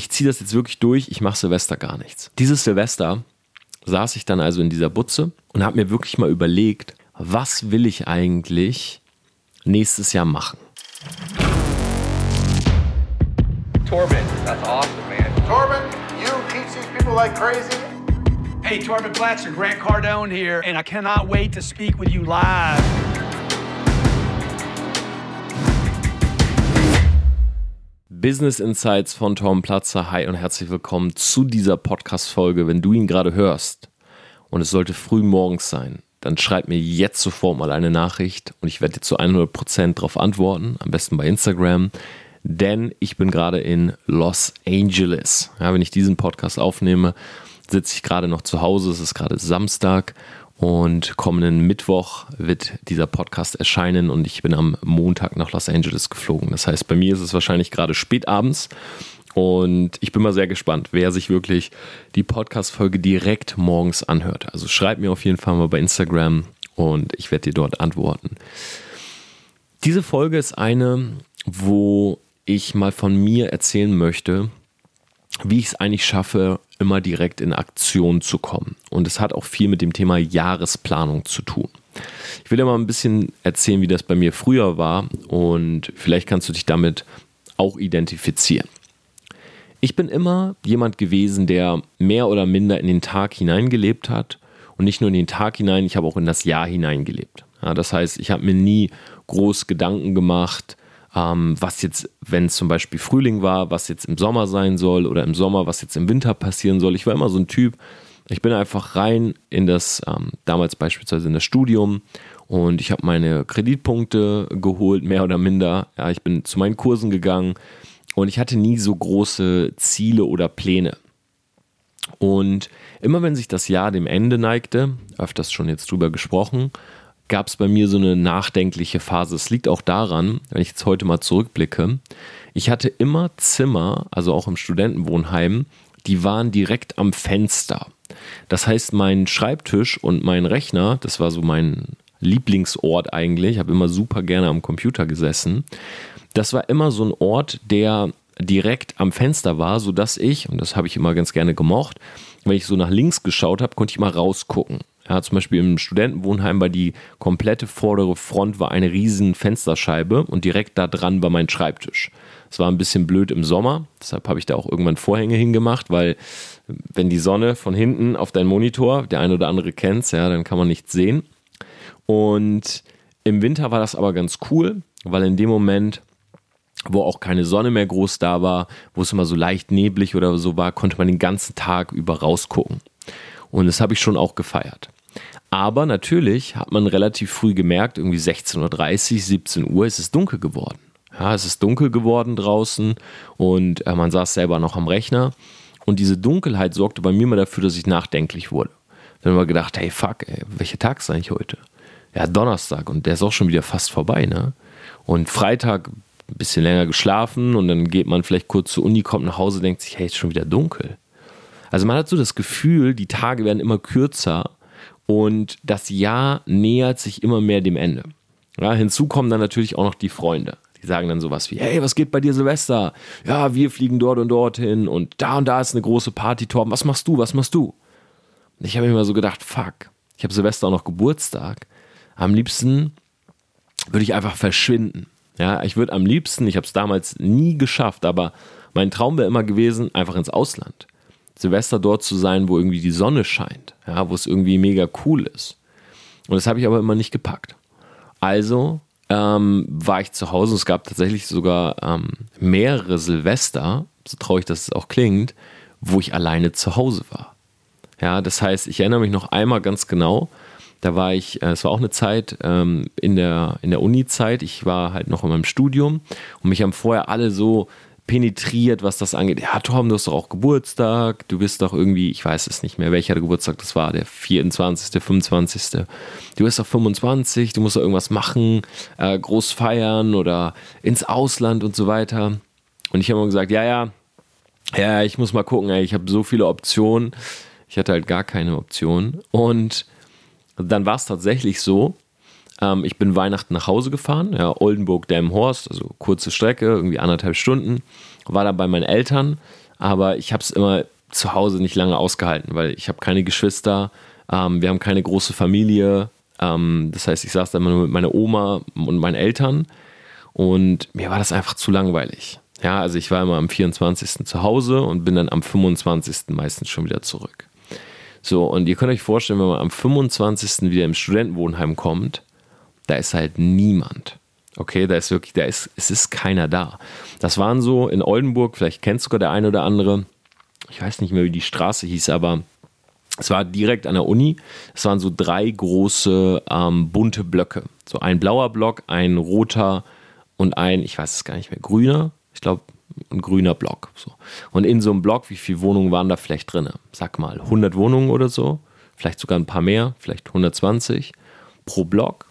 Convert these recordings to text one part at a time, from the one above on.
ich ziehe das jetzt wirklich durch, ich mache Silvester gar nichts. Dieses Silvester saß ich dann also in dieser Butze und habe mir wirklich mal überlegt, was will ich eigentlich nächstes Jahr machen? Torben, that's awesome, man. Torben, you teach these people like crazy. Hey, Torben Blatcher, Grant Cardone here, and I cannot wait to speak with you live. Business Insights von Tom Platzer. Hi und herzlich willkommen zu dieser Podcast-Folge. Wenn du ihn gerade hörst und es sollte früh morgens sein, dann schreib mir jetzt sofort mal eine Nachricht und ich werde dir zu 100% darauf antworten, am besten bei Instagram, denn ich bin gerade in Los Angeles. Ja, wenn ich diesen Podcast aufnehme, sitze ich gerade noch zu Hause, es ist gerade Samstag und kommenden Mittwoch wird dieser Podcast erscheinen und ich bin am Montag nach Los Angeles geflogen. Das heißt, bei mir ist es wahrscheinlich gerade spät abends und ich bin mal sehr gespannt, wer sich wirklich die Podcast-Folge direkt morgens anhört. Also schreib mir auf jeden Fall mal bei Instagram und ich werde dir dort antworten. Diese Folge ist eine, wo ich mal von mir erzählen möchte, wie ich es eigentlich schaffe, immer direkt in Aktion zu kommen. Und es hat auch viel mit dem Thema Jahresplanung zu tun. Ich will dir mal ein bisschen erzählen, wie das bei mir früher war und vielleicht kannst du dich damit auch identifizieren. Ich bin immer jemand gewesen, der mehr oder minder in den Tag hineingelebt hat und nicht nur in den Tag hinein, ich habe auch in das Jahr hineingelebt. Ja, das heißt, ich habe mir nie groß Gedanken gemacht, ähm, was jetzt, wenn es zum Beispiel Frühling war, was jetzt im Sommer sein soll oder im Sommer, was jetzt im Winter passieren soll. Ich war immer so ein Typ, ich bin einfach rein in das, ähm, damals beispielsweise in das Studium und ich habe meine Kreditpunkte geholt, mehr oder minder. Ja, ich bin zu meinen Kursen gegangen und ich hatte nie so große Ziele oder Pläne. Und immer wenn sich das Jahr dem Ende neigte, öfters schon jetzt drüber gesprochen, gab es bei mir so eine nachdenkliche Phase. Es liegt auch daran, wenn ich jetzt heute mal zurückblicke, ich hatte immer Zimmer, also auch im Studentenwohnheim, die waren direkt am Fenster. Das heißt, mein Schreibtisch und mein Rechner, das war so mein Lieblingsort eigentlich, ich habe immer super gerne am Computer gesessen. Das war immer so ein Ort, der direkt am Fenster war, sodass ich, und das habe ich immer ganz gerne gemocht, wenn ich so nach links geschaut habe, konnte ich mal rausgucken. Ja, zum Beispiel im Studentenwohnheim war die komplette vordere Front war eine riesen Fensterscheibe und direkt da dran war mein Schreibtisch. Es war ein bisschen blöd im Sommer, deshalb habe ich da auch irgendwann Vorhänge hingemacht, weil wenn die Sonne von hinten auf deinen Monitor, der eine oder andere kennt ja, dann kann man nichts sehen. Und im Winter war das aber ganz cool, weil in dem Moment wo auch keine Sonne mehr groß da war, wo es immer so leicht neblig oder so war, konnte man den ganzen Tag über rausgucken. Und das habe ich schon auch gefeiert. Aber natürlich hat man relativ früh gemerkt, irgendwie 16.30 Uhr, 17 Uhr ist es dunkel geworden. Ja, es ist dunkel geworden draußen und äh, man saß selber noch am Rechner. Und diese Dunkelheit sorgte bei mir mal dafür, dass ich nachdenklich wurde. Dann haben wir gedacht, hey fuck, ey, welcher Tag ist eigentlich heute? Ja, Donnerstag und der ist auch schon wieder fast vorbei, ne? Und Freitag ein bisschen länger geschlafen und dann geht man vielleicht kurz zur Uni, kommt nach Hause, denkt sich, hey, ist schon wieder dunkel. Also man hat so das Gefühl, die Tage werden immer kürzer und das Jahr nähert sich immer mehr dem Ende. Ja, hinzu kommen dann natürlich auch noch die Freunde. Die sagen dann sowas wie, hey, was geht bei dir Silvester? Ja, wir fliegen dort und dorthin und da und da ist eine große Party, Torben. Was machst du? Was machst du? Und ich habe mir immer so gedacht, fuck, ich habe Silvester auch noch Geburtstag. Am liebsten würde ich einfach verschwinden. Ja, ich würde am liebsten, ich habe es damals nie geschafft, aber mein Traum wäre immer gewesen, einfach ins Ausland. Silvester dort zu sein, wo irgendwie die Sonne scheint, ja, wo es irgendwie mega cool ist. Und das habe ich aber immer nicht gepackt. Also ähm, war ich zu Hause. Es gab tatsächlich sogar ähm, mehrere Silvester, so traurig das auch klingt, wo ich alleine zu Hause war. Ja, das heißt, ich erinnere mich noch einmal ganz genau. Da war ich, äh, es war auch eine Zeit ähm, in der, in der Uni-Zeit. Ich war halt noch in meinem Studium und mich haben vorher alle so penetriert, was das angeht. Ja, Tom, du hast doch auch Geburtstag. Du bist doch irgendwie, ich weiß es nicht mehr, welcher Geburtstag das war, der 24., 25. Du bist doch 25, du musst doch irgendwas machen, äh, groß feiern oder ins Ausland und so weiter. Und ich habe immer gesagt, ja, ja, ja, ich muss mal gucken, ey, ich habe so viele Optionen. Ich hatte halt gar keine Option. Und dann war es tatsächlich so, ähm, ich bin Weihnachten nach Hause gefahren, ja, Oldenburg, Delmenhorst, also kurze Strecke, irgendwie anderthalb Stunden. War da bei meinen Eltern aber ich habe es immer zu Hause nicht lange ausgehalten, weil ich habe keine Geschwister, ähm, wir haben keine große Familie. Ähm, das heißt, ich saß da immer nur mit meiner Oma und meinen Eltern und mir war das einfach zu langweilig. Ja, also ich war immer am 24. zu Hause und bin dann am 25. meistens schon wieder zurück. So, und ihr könnt euch vorstellen, wenn man am 25. wieder im Studentenwohnheim kommt, da ist halt niemand. Okay, da ist wirklich, da ist, es ist keiner da. Das waren so in Oldenburg, vielleicht kennst sogar der eine oder andere, ich weiß nicht mehr, wie die Straße hieß, aber es war direkt an der Uni. Es waren so drei große ähm, bunte Blöcke. So ein blauer Block, ein roter und ein, ich weiß es gar nicht mehr, grüner. Ich glaube, ein grüner Block. So. Und in so einem Block, wie viele Wohnungen waren da vielleicht drin? Sag mal, 100 Wohnungen oder so. Vielleicht sogar ein paar mehr, vielleicht 120 pro Block.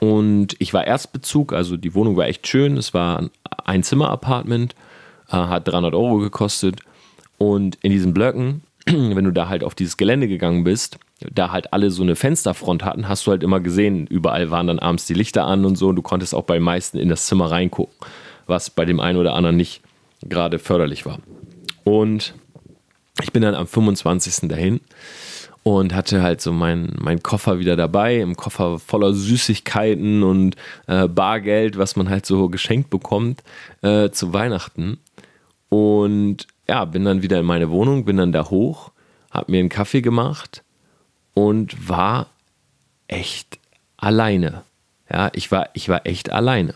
Und ich war Erstbezug, also die Wohnung war echt schön. Es war ein Einzimmer-Apartment, äh, hat 300 Euro gekostet. Und in diesen Blöcken, wenn du da halt auf dieses Gelände gegangen bist, da halt alle so eine Fensterfront hatten, hast du halt immer gesehen, überall waren dann abends die Lichter an und so. Und du konntest auch bei meisten in das Zimmer reingucken, was bei dem einen oder anderen nicht gerade förderlich war. Und ich bin dann am 25. dahin und hatte halt so meinen mein Koffer wieder dabei, im Koffer voller Süßigkeiten und äh, Bargeld, was man halt so geschenkt bekommt äh, zu Weihnachten. Und ja, bin dann wieder in meine Wohnung, bin dann da hoch, hab mir einen Kaffee gemacht und war echt alleine. Ja, ich war, ich war echt alleine.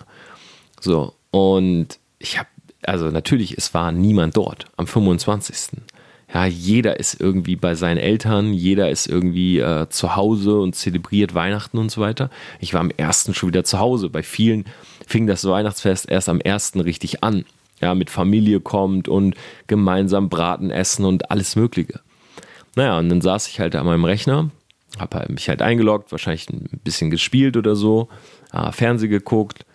So, und ich habe, also natürlich, es war niemand dort am 25. Ja, jeder ist irgendwie bei seinen Eltern, jeder ist irgendwie äh, zu Hause und zelebriert Weihnachten und so weiter. Ich war am ersten schon wieder zu Hause. Bei vielen fing das Weihnachtsfest erst am ersten richtig an. Ja, mit Familie kommt und gemeinsam Braten essen und alles Mögliche. Naja, und dann saß ich halt an meinem Rechner, habe halt mich halt eingeloggt, wahrscheinlich ein bisschen gespielt oder so, äh, Fernseh geguckt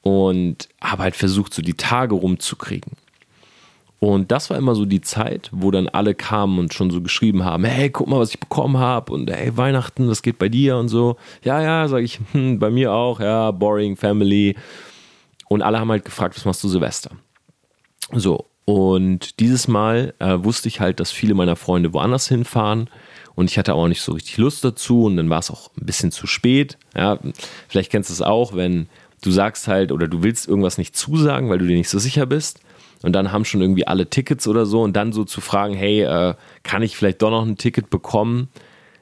und habe halt versucht, so die Tage rumzukriegen. Und das war immer so die Zeit, wo dann alle kamen und schon so geschrieben haben: Hey, guck mal, was ich bekommen habe. Und hey, Weihnachten, was geht bei dir? Und so. Ja, ja, sage ich, hm, bei mir auch. Ja, boring, Family. Und alle haben halt gefragt: Was machst du Silvester? So. Und dieses Mal äh, wusste ich halt, dass viele meiner Freunde woanders hinfahren. Und ich hatte auch nicht so richtig Lust dazu. Und dann war es auch ein bisschen zu spät. Ja, vielleicht kennst du es auch, wenn du sagst halt oder du willst irgendwas nicht zusagen, weil du dir nicht so sicher bist und dann haben schon irgendwie alle Tickets oder so und dann so zu fragen, hey, äh, kann ich vielleicht doch noch ein Ticket bekommen?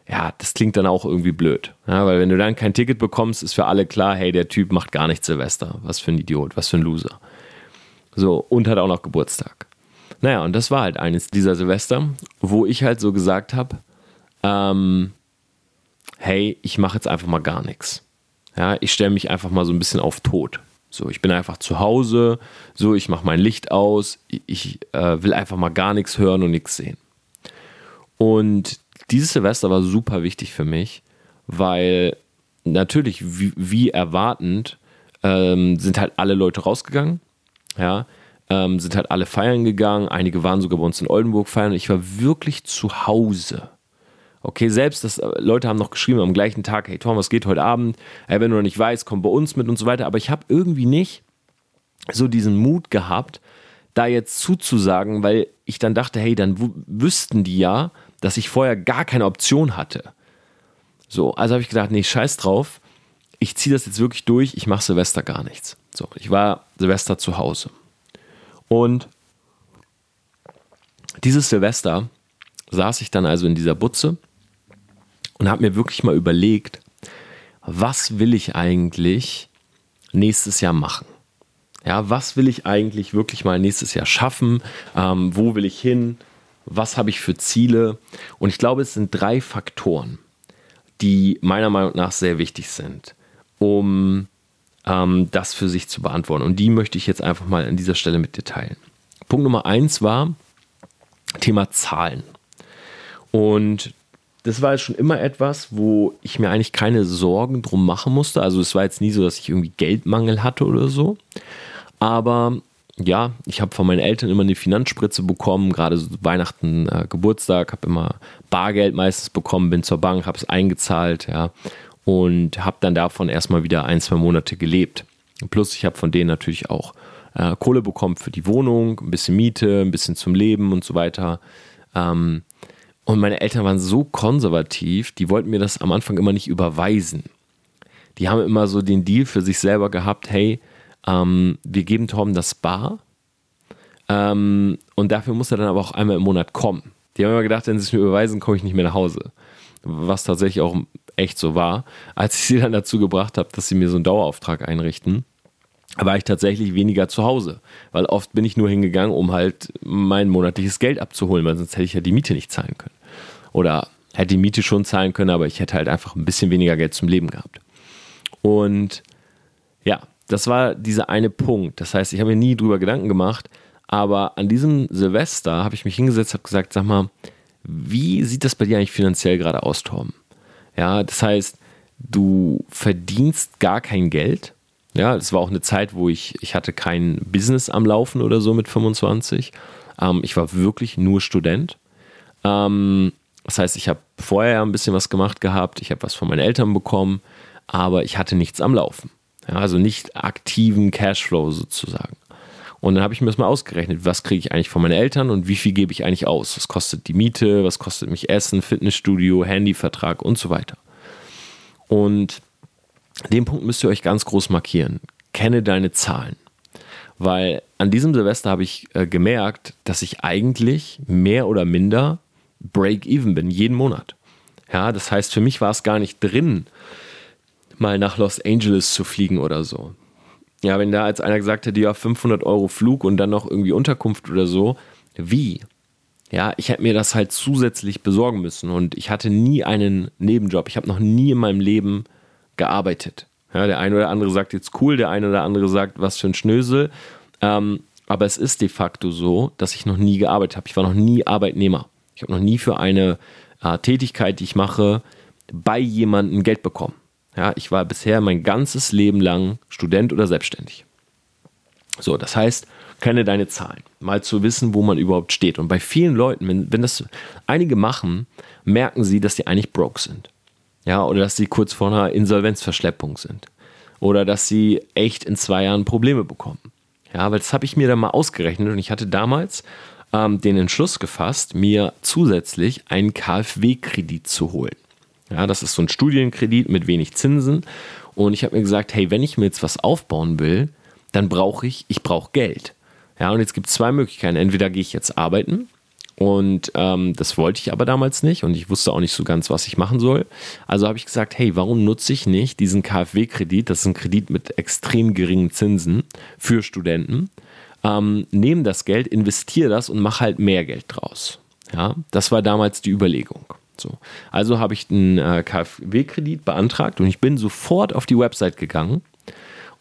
Ja, das klingt dann auch irgendwie blöd. Ja, weil wenn du dann kein Ticket bekommst, ist für alle klar, hey, der Typ macht gar nichts Silvester. Was für ein Idiot, was für ein Loser. So, und hat auch noch Geburtstag. Naja, und das war halt eines dieser Silvester, wo ich halt so gesagt habe, ähm, hey, ich mache jetzt einfach mal gar nichts. Ja, ich stelle mich einfach mal so ein bisschen auf tot. So, ich bin einfach zu Hause, so, ich mache mein Licht aus, ich äh, will einfach mal gar nichts hören und nichts sehen. Und dieses Silvester war super wichtig für mich, weil natürlich, wie, wie erwartend, ähm, sind halt alle Leute rausgegangen, ja, ähm, sind halt alle feiern gegangen, einige waren sogar bei uns in Oldenburg feiern. Und ich war wirklich zu Hause. Okay, selbst das, äh, Leute haben noch geschrieben am gleichen Tag, hey Tom, was geht heute Abend? Hey, wenn du noch nicht weißt, komm bei uns mit und so weiter. Aber ich habe irgendwie nicht so diesen Mut gehabt, da jetzt zuzusagen, weil ich dann dachte, hey, dann wüssten die ja, dass ich vorher gar keine Option hatte. So, also habe ich gedacht, nee, scheiß drauf. Ich ziehe das jetzt wirklich durch, ich mache Silvester gar nichts. So, ich war Silvester zu Hause. Und dieses Silvester saß ich dann also in dieser Butze und habe mir wirklich mal überlegt, was will ich eigentlich nächstes Jahr machen? Ja, was will ich eigentlich wirklich mal nächstes Jahr schaffen? Ähm, wo will ich hin? Was habe ich für Ziele? Und ich glaube, es sind drei Faktoren, die meiner Meinung nach sehr wichtig sind, um ähm, das für sich zu beantworten. Und die möchte ich jetzt einfach mal an dieser Stelle mit dir teilen. Punkt Nummer eins war Thema Zahlen. Und das war jetzt schon immer etwas, wo ich mir eigentlich keine Sorgen drum machen musste. Also es war jetzt nie so, dass ich irgendwie Geldmangel hatte oder so. Aber ja, ich habe von meinen Eltern immer eine Finanzspritze bekommen, gerade so Weihnachten, äh, Geburtstag, habe immer Bargeld meistens bekommen, bin zur Bank, habe es eingezahlt, ja, und habe dann davon erstmal wieder ein, zwei Monate gelebt. Plus ich habe von denen natürlich auch äh, Kohle bekommen für die Wohnung, ein bisschen Miete, ein bisschen zum Leben und so weiter. Ähm, und meine Eltern waren so konservativ, die wollten mir das am Anfang immer nicht überweisen. Die haben immer so den Deal für sich selber gehabt, hey, ähm, wir geben Tom das Bar ähm, und dafür muss er dann aber auch einmal im Monat kommen. Die haben immer gedacht, wenn sie es mir überweisen, komme ich nicht mehr nach Hause. Was tatsächlich auch echt so war. Als ich sie dann dazu gebracht habe, dass sie mir so einen Dauerauftrag einrichten, war ich tatsächlich weniger zu Hause. Weil oft bin ich nur hingegangen, um halt mein monatliches Geld abzuholen, weil sonst hätte ich ja die Miete nicht zahlen können. Oder hätte die Miete schon zahlen können, aber ich hätte halt einfach ein bisschen weniger Geld zum Leben gehabt. Und ja, das war dieser eine Punkt. Das heißt, ich habe mir nie drüber Gedanken gemacht, aber an diesem Silvester habe ich mich hingesetzt, habe gesagt, sag mal, wie sieht das bei dir eigentlich finanziell gerade aus, Tom? Ja, das heißt, du verdienst gar kein Geld. Ja, das war auch eine Zeit, wo ich, ich hatte kein Business am Laufen oder so mit 25. Ähm, ich war wirklich nur Student. Ähm, das heißt, ich habe vorher ein bisschen was gemacht gehabt, ich habe was von meinen Eltern bekommen, aber ich hatte nichts am Laufen. Ja, also nicht aktiven Cashflow sozusagen. Und dann habe ich mir das mal ausgerechnet, was kriege ich eigentlich von meinen Eltern und wie viel gebe ich eigentlich aus? Was kostet die Miete, was kostet mich Essen, Fitnessstudio, Handyvertrag und so weiter. Und den Punkt müsst ihr euch ganz groß markieren. Kenne deine Zahlen. Weil an diesem Silvester habe ich äh, gemerkt, dass ich eigentlich mehr oder minder Break-Even bin, jeden Monat. Ja, das heißt, für mich war es gar nicht drin, mal nach Los Angeles zu fliegen oder so. Ja, wenn da als einer gesagt hätte, ja, 500 Euro Flug und dann noch irgendwie Unterkunft oder so, wie? Ja, ich hätte mir das halt zusätzlich besorgen müssen und ich hatte nie einen Nebenjob. Ich habe noch nie in meinem Leben gearbeitet. Ja, der eine oder andere sagt jetzt cool, der eine oder andere sagt, was für ein Schnösel. Ähm, aber es ist de facto so, dass ich noch nie gearbeitet habe. Ich war noch nie Arbeitnehmer. Ich habe noch nie für eine äh, Tätigkeit, die ich mache, bei jemandem Geld bekommen. Ja, ich war bisher mein ganzes Leben lang Student oder selbstständig. So, das heißt, kenne deine Zahlen, mal zu wissen, wo man überhaupt steht. Und bei vielen Leuten, wenn, wenn das einige machen, merken sie, dass sie eigentlich broke sind. Ja, oder dass sie kurz vor einer Insolvenzverschleppung sind. Oder dass sie echt in zwei Jahren Probleme bekommen. Ja, weil das habe ich mir dann mal ausgerechnet und ich hatte damals ähm, den Entschluss gefasst, mir zusätzlich einen KfW-Kredit zu holen. Ja, das ist so ein Studienkredit mit wenig Zinsen. Und ich habe mir gesagt, hey, wenn ich mir jetzt was aufbauen will, dann brauche ich, ich brauche Geld. Ja, und jetzt gibt es zwei Möglichkeiten. Entweder gehe ich jetzt arbeiten und ähm, das wollte ich aber damals nicht und ich wusste auch nicht so ganz, was ich machen soll. Also habe ich gesagt, hey, warum nutze ich nicht diesen KfW-Kredit? Das ist ein Kredit mit extrem geringen Zinsen für Studenten. Ähm, nehme das Geld, investiere das und mache halt mehr Geld draus. Ja, das war damals die Überlegung. So. Also habe ich einen äh, KfW-Kredit beantragt und ich bin sofort auf die Website gegangen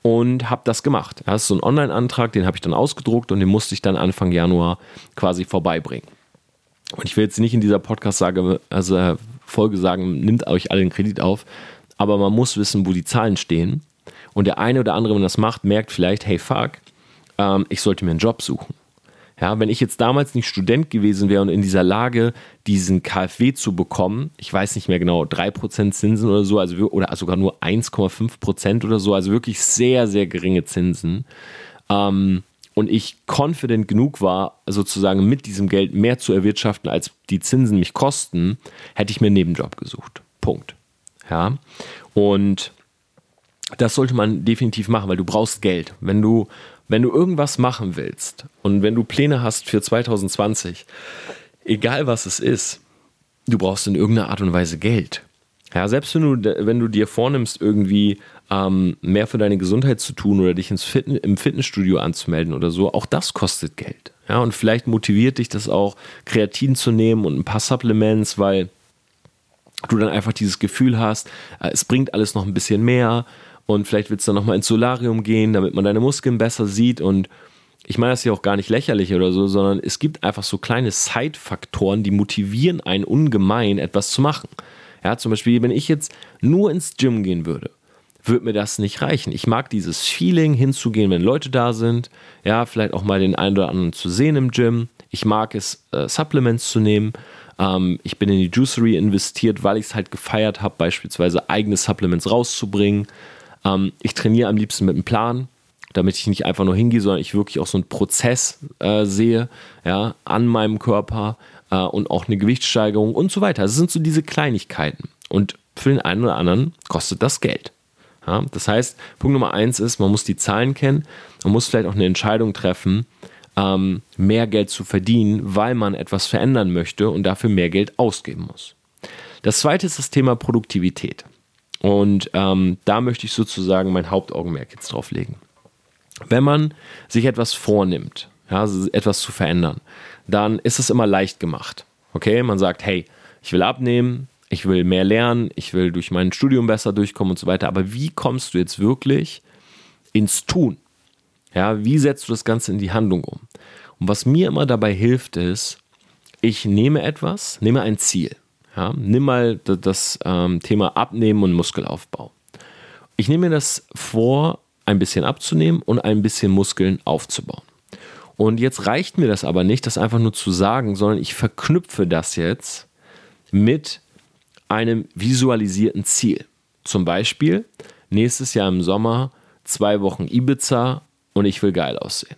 und habe das gemacht. Das ist so ein Online-Antrag, den habe ich dann ausgedruckt und den musste ich dann Anfang Januar quasi vorbeibringen. Und ich will jetzt nicht in dieser Podcast-Folge also, äh, Folge sagen, nimmt euch alle den Kredit auf, aber man muss wissen, wo die Zahlen stehen. Und der eine oder andere, wenn das macht, merkt vielleicht, hey fuck, ähm, ich sollte mir einen Job suchen. Ja, wenn ich jetzt damals nicht Student gewesen wäre und in dieser Lage, diesen KfW zu bekommen, ich weiß nicht mehr genau, 3% Zinsen oder so, also oder sogar nur 1,5% oder so, also wirklich sehr, sehr geringe Zinsen. Ähm, und ich confident genug war, sozusagen mit diesem Geld mehr zu erwirtschaften, als die Zinsen mich kosten, hätte ich mir einen Nebenjob gesucht. Punkt. Ja. Und das sollte man definitiv machen, weil du brauchst Geld. Wenn du wenn du irgendwas machen willst und wenn du Pläne hast für 2020, egal was es ist, du brauchst in irgendeiner Art und Weise Geld. Ja, selbst wenn du, wenn du dir vornimmst, irgendwie ähm, mehr für deine Gesundheit zu tun oder dich ins Fitness, im Fitnessstudio anzumelden oder so, auch das kostet Geld. Ja, und vielleicht motiviert dich das auch, Kreatin zu nehmen und ein paar Supplements, weil du dann einfach dieses Gefühl hast, äh, es bringt alles noch ein bisschen mehr und vielleicht willst du dann nochmal ins Solarium gehen, damit man deine Muskeln besser sieht und ich meine das ja auch gar nicht lächerlich oder so, sondern es gibt einfach so kleine Side-Faktoren, die motivieren einen ungemein, etwas zu machen. Ja, zum Beispiel, wenn ich jetzt nur ins Gym gehen würde, würde mir das nicht reichen. Ich mag dieses Feeling, hinzugehen, wenn Leute da sind. Ja, vielleicht auch mal den einen oder anderen zu sehen im Gym. Ich mag es, äh, Supplements zu nehmen. Ähm, ich bin in die Juicery investiert, weil ich es halt gefeiert habe, beispielsweise eigene Supplements rauszubringen. Ähm, ich trainiere am liebsten mit einem Plan damit ich nicht einfach nur hingehe, sondern ich wirklich auch so einen Prozess äh, sehe, ja, an meinem Körper äh, und auch eine Gewichtssteigerung und so weiter. Das sind so diese Kleinigkeiten. Und für den einen oder anderen kostet das Geld. Ja, das heißt, Punkt Nummer eins ist, man muss die Zahlen kennen, man muss vielleicht auch eine Entscheidung treffen, ähm, mehr Geld zu verdienen, weil man etwas verändern möchte und dafür mehr Geld ausgeben muss. Das zweite ist das Thema Produktivität. Und ähm, da möchte ich sozusagen mein Hauptaugenmerk jetzt drauf legen. Wenn man sich etwas vornimmt, ja, etwas zu verändern, dann ist es immer leicht gemacht. Okay, man sagt, hey, ich will abnehmen, ich will mehr lernen, ich will durch mein Studium besser durchkommen und so weiter. Aber wie kommst du jetzt wirklich ins Tun? Ja, wie setzt du das Ganze in die Handlung um? Und was mir immer dabei hilft, ist, ich nehme etwas, nehme ein Ziel. Ja, nimm mal das, das ähm, Thema Abnehmen und Muskelaufbau. Ich nehme mir das vor, ein bisschen abzunehmen und ein bisschen Muskeln aufzubauen. Und jetzt reicht mir das aber nicht, das einfach nur zu sagen, sondern ich verknüpfe das jetzt mit einem visualisierten Ziel. Zum Beispiel nächstes Jahr im Sommer zwei Wochen Ibiza und ich will geil aussehen.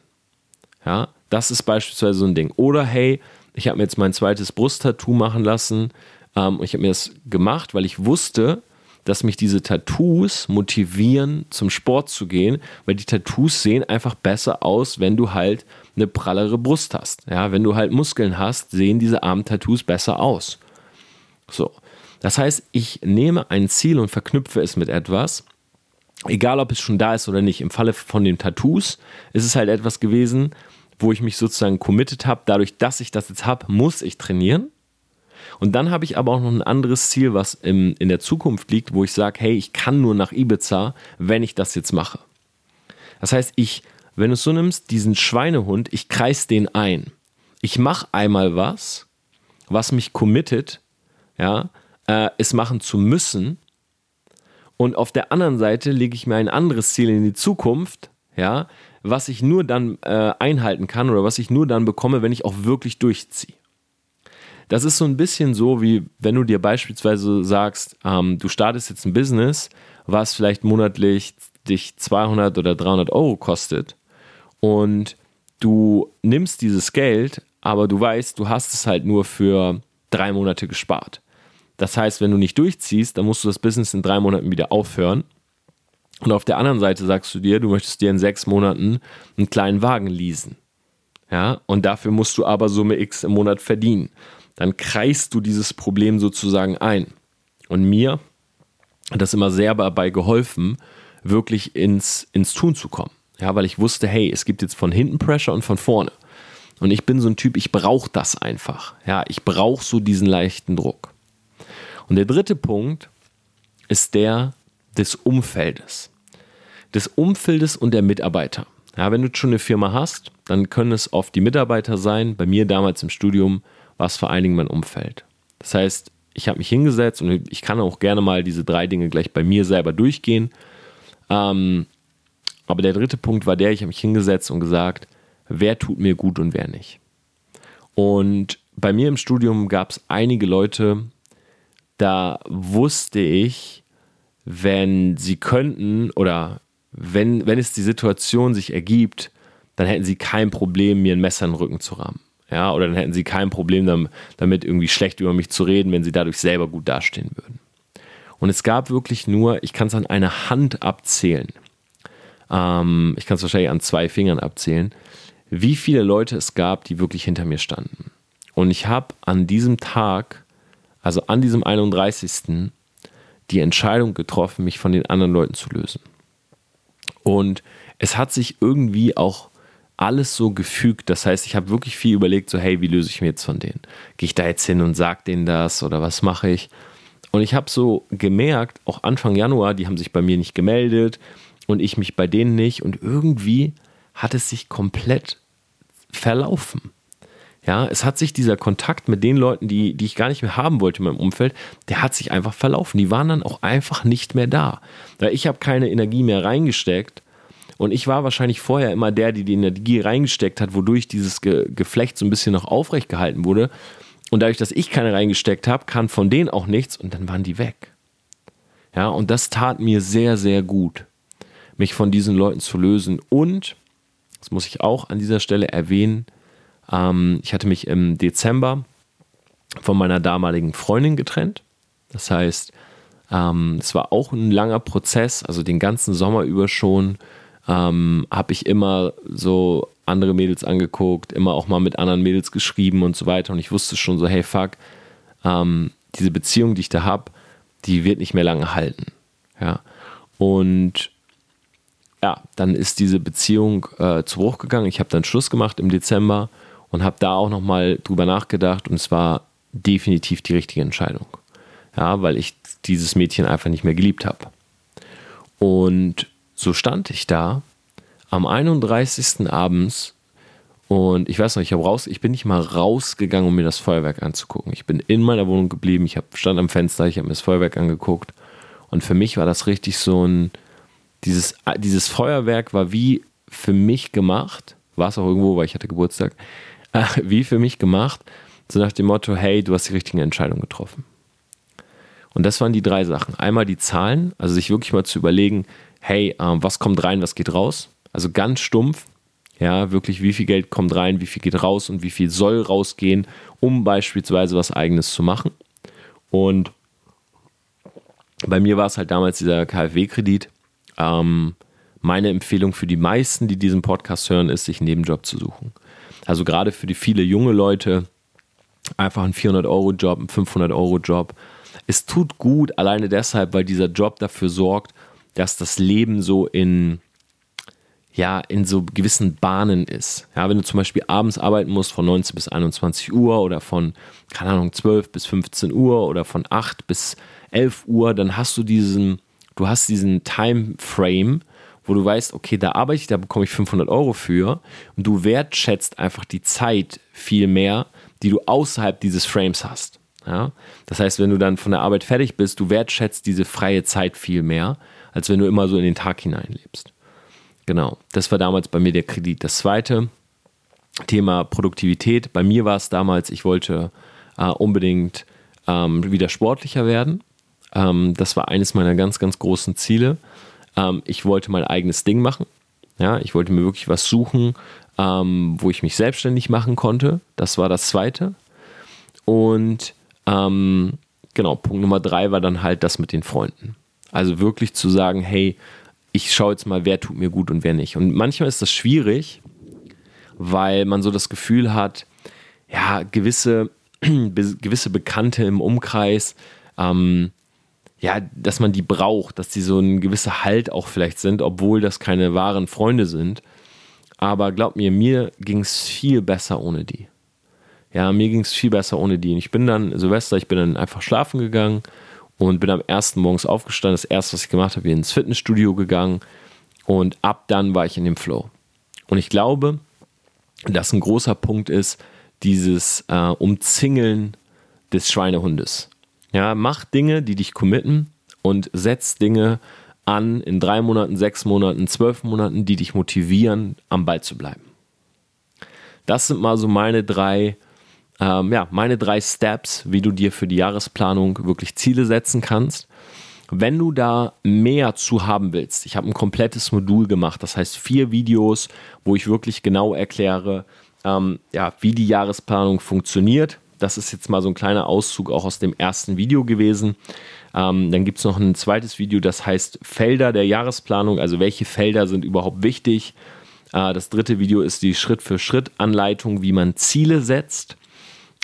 Ja, das ist beispielsweise so ein Ding. Oder hey, ich habe mir jetzt mein zweites Brusttattoo machen lassen. Ähm, ich habe mir das gemacht, weil ich wusste, dass mich diese Tattoos motivieren, zum Sport zu gehen, weil die Tattoos sehen einfach besser aus, wenn du halt eine prallere Brust hast. Ja, wenn du halt Muskeln hast, sehen diese Arm-Tattoos besser aus. So. Das heißt, ich nehme ein Ziel und verknüpfe es mit etwas, egal ob es schon da ist oder nicht. Im Falle von den Tattoos ist es halt etwas gewesen, wo ich mich sozusagen committed habe. Dadurch, dass ich das jetzt habe, muss ich trainieren. Und dann habe ich aber auch noch ein anderes Ziel, was im, in der Zukunft liegt, wo ich sage, hey, ich kann nur nach Ibiza, wenn ich das jetzt mache. Das heißt, ich, wenn du es so nimmst, diesen Schweinehund, ich kreis den ein. Ich mache einmal was, was mich committet, ja, äh, es machen zu müssen. Und auf der anderen Seite lege ich mir ein anderes Ziel in die Zukunft, ja, was ich nur dann äh, einhalten kann oder was ich nur dann bekomme, wenn ich auch wirklich durchziehe. Das ist so ein bisschen so, wie wenn du dir beispielsweise sagst, ähm, du startest jetzt ein Business, was vielleicht monatlich dich 200 oder 300 Euro kostet und du nimmst dieses Geld, aber du weißt, du hast es halt nur für drei Monate gespart. Das heißt, wenn du nicht durchziehst, dann musst du das Business in drei Monaten wieder aufhören. Und auf der anderen Seite sagst du dir, du möchtest dir in sechs Monaten einen kleinen Wagen leasen. Ja, und dafür musst du aber Summe X im Monat verdienen. Dann kreist du dieses Problem sozusagen ein. Und mir hat das immer sehr dabei geholfen, wirklich ins, ins Tun zu kommen. Ja, weil ich wusste, hey, es gibt jetzt von hinten Pressure und von vorne. Und ich bin so ein Typ, ich brauche das einfach. Ja, ich brauche so diesen leichten Druck. Und der dritte Punkt ist der des Umfeldes. Des Umfeldes und der Mitarbeiter. Ja, wenn du schon eine Firma hast, dann können es oft die Mitarbeiter sein. Bei mir damals im Studium war es vor allen Dingen mein Umfeld. Das heißt, ich habe mich hingesetzt und ich kann auch gerne mal diese drei Dinge gleich bei mir selber durchgehen. Ähm, aber der dritte Punkt war der, ich habe mich hingesetzt und gesagt, wer tut mir gut und wer nicht. Und bei mir im Studium gab es einige Leute, da wusste ich, wenn sie könnten oder wenn, wenn es die Situation sich ergibt, dann hätten sie kein Problem, mir ein Messer in den Rücken zu rammen. Ja, oder dann hätten sie kein Problem damit, irgendwie schlecht über mich zu reden, wenn sie dadurch selber gut dastehen würden. Und es gab wirklich nur, ich kann es an einer Hand abzählen. Ähm, ich kann es wahrscheinlich an zwei Fingern abzählen, wie viele Leute es gab, die wirklich hinter mir standen. Und ich habe an diesem Tag also an diesem 31. die Entscheidung getroffen, mich von den anderen Leuten zu lösen. Und es hat sich irgendwie auch alles so gefügt. Das heißt, ich habe wirklich viel überlegt, so hey, wie löse ich mich jetzt von denen? Gehe ich da jetzt hin und sage denen das oder was mache ich? Und ich habe so gemerkt, auch Anfang Januar, die haben sich bei mir nicht gemeldet und ich mich bei denen nicht. Und irgendwie hat es sich komplett verlaufen. Ja, es hat sich dieser Kontakt mit den Leuten, die, die ich gar nicht mehr haben wollte in meinem Umfeld, der hat sich einfach verlaufen. Die waren dann auch einfach nicht mehr da. Weil ich habe keine Energie mehr reingesteckt. Und ich war wahrscheinlich vorher immer der, die die Energie reingesteckt hat, wodurch dieses Ge Geflecht so ein bisschen noch aufrecht gehalten wurde. Und dadurch, dass ich keine reingesteckt habe, kam von denen auch nichts und dann waren die weg. Ja, und das tat mir sehr, sehr gut mich von diesen Leuten zu lösen. Und, das muss ich auch an dieser Stelle erwähnen, ähm, ich hatte mich im Dezember von meiner damaligen Freundin getrennt. Das heißt, ähm, es war auch ein langer Prozess, also den ganzen Sommer über schon ähm, habe ich immer so andere Mädels angeguckt, immer auch mal mit anderen Mädels geschrieben und so weiter. Und ich wusste schon so, hey fuck, ähm, diese Beziehung, die ich da habe, die wird nicht mehr lange halten. Ja. Und ja, dann ist diese Beziehung äh, zu Bruch gegangen. Ich habe dann Schluss gemacht im Dezember und habe da auch nochmal drüber nachgedacht und es war definitiv die richtige Entscheidung. Ja, weil ich dieses Mädchen einfach nicht mehr geliebt habe. Und so stand ich da am 31. abends und ich weiß noch, ich, raus, ich bin nicht mal rausgegangen, um mir das Feuerwerk anzugucken. Ich bin in meiner Wohnung geblieben, ich hab, stand am Fenster, ich habe mir das Feuerwerk angeguckt und für mich war das richtig so ein, dieses, dieses Feuerwerk war wie für mich gemacht, war es auch irgendwo, weil ich hatte Geburtstag, äh, wie für mich gemacht, so nach dem Motto, hey, du hast die richtige Entscheidung getroffen. Und das waren die drei Sachen. Einmal die Zahlen, also sich wirklich mal zu überlegen, hey, äh, was kommt rein, was geht raus? Also ganz stumpf, ja, wirklich, wie viel Geld kommt rein, wie viel geht raus und wie viel soll rausgehen, um beispielsweise was Eigenes zu machen. Und bei mir war es halt damals dieser KfW-Kredit. Ähm, meine Empfehlung für die meisten, die diesen Podcast hören, ist, sich einen Nebenjob zu suchen. Also gerade für die viele junge Leute, einfach einen 400-Euro-Job, einen 500-Euro-Job. Es tut gut, alleine deshalb, weil dieser Job dafür sorgt, dass das Leben so in, ja, in so gewissen Bahnen ist. Ja, wenn du zum Beispiel abends arbeiten musst von 19 bis 21 Uhr oder von, keine Ahnung, 12 bis 15 Uhr oder von 8 bis 11 Uhr, dann hast du diesen, du hast diesen Timeframe, wo du weißt, okay, da arbeite ich, da bekomme ich 500 Euro für und du wertschätzt einfach die Zeit viel mehr, die du außerhalb dieses Frames hast. Ja? Das heißt, wenn du dann von der Arbeit fertig bist, du wertschätzt diese freie Zeit viel mehr, als wenn du immer so in den Tag hineinlebst. Genau, das war damals bei mir der Kredit. Das zweite Thema Produktivität. Bei mir war es damals, ich wollte äh, unbedingt ähm, wieder sportlicher werden. Ähm, das war eines meiner ganz, ganz großen Ziele. Ähm, ich wollte mein eigenes Ding machen. Ja, ich wollte mir wirklich was suchen, ähm, wo ich mich selbstständig machen konnte. Das war das zweite. Und ähm, genau, Punkt Nummer drei war dann halt das mit den Freunden. Also wirklich zu sagen, hey, ich schaue jetzt mal, wer tut mir gut und wer nicht. Und manchmal ist das schwierig, weil man so das Gefühl hat, ja, gewisse, gewisse Bekannte im Umkreis, ähm, ja, dass man die braucht, dass die so ein gewisser Halt auch vielleicht sind, obwohl das keine wahren Freunde sind. Aber glaub mir, mir ging es viel besser ohne die. Ja, mir ging es viel besser ohne die. Und ich bin dann, Silvester, ich bin dann einfach schlafen gegangen und bin am ersten morgens aufgestanden. Das erste, was ich gemacht habe, bin ins Fitnessstudio gegangen und ab dann war ich in dem Flow. Und ich glaube, dass ein großer Punkt ist, dieses äh, Umzingeln des Schweinehundes. Ja, mach Dinge, die dich committen und setz Dinge an in drei Monaten, sechs Monaten, zwölf Monaten, die dich motivieren, am Ball zu bleiben. Das sind mal so meine drei ähm, ja, meine drei Steps, wie du dir für die Jahresplanung wirklich Ziele setzen kannst. Wenn du da mehr zu haben willst, ich habe ein komplettes Modul gemacht, das heißt vier Videos, wo ich wirklich genau erkläre, ähm, ja, wie die Jahresplanung funktioniert. Das ist jetzt mal so ein kleiner Auszug auch aus dem ersten Video gewesen. Ähm, dann gibt es noch ein zweites Video, das heißt Felder der Jahresplanung, also welche Felder sind überhaupt wichtig. Äh, das dritte Video ist die Schritt-für-Schritt-Anleitung, wie man Ziele setzt.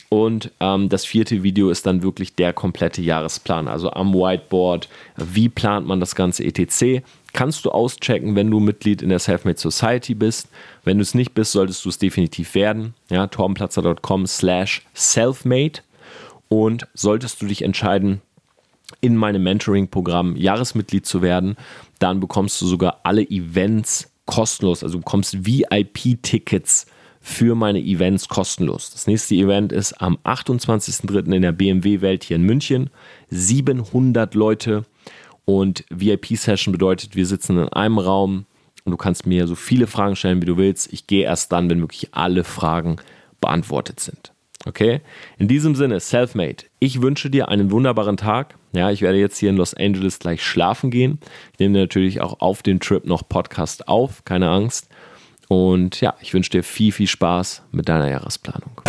Und ähm, das vierte Video ist dann wirklich der komplette Jahresplan, also am Whiteboard. Wie plant man das ganze etc.? Kannst du auschecken, wenn du Mitglied in der Selfmade Society bist. Wenn du es nicht bist, solltest du es definitiv werden. Ja, torbenplatzer.com slash selfmade. Und solltest du dich entscheiden, in meinem Mentoring-Programm Jahresmitglied zu werden, dann bekommst du sogar alle Events kostenlos. Also du bekommst VIP-Tickets für meine Events kostenlos. Das nächste Event ist am 28.03. in der BMW-Welt hier in München. 700 Leute und VIP-Session bedeutet, wir sitzen in einem Raum und du kannst mir so viele Fragen stellen, wie du willst. Ich gehe erst dann, wenn wirklich alle Fragen beantwortet sind. Okay? In diesem Sinne, Selfmade, ich wünsche dir einen wunderbaren Tag. Ja, ich werde jetzt hier in Los Angeles gleich schlafen gehen. Ich nehme natürlich auch auf den Trip noch Podcast auf, keine Angst. Und ja, ich wünsche dir viel, viel Spaß mit deiner Jahresplanung.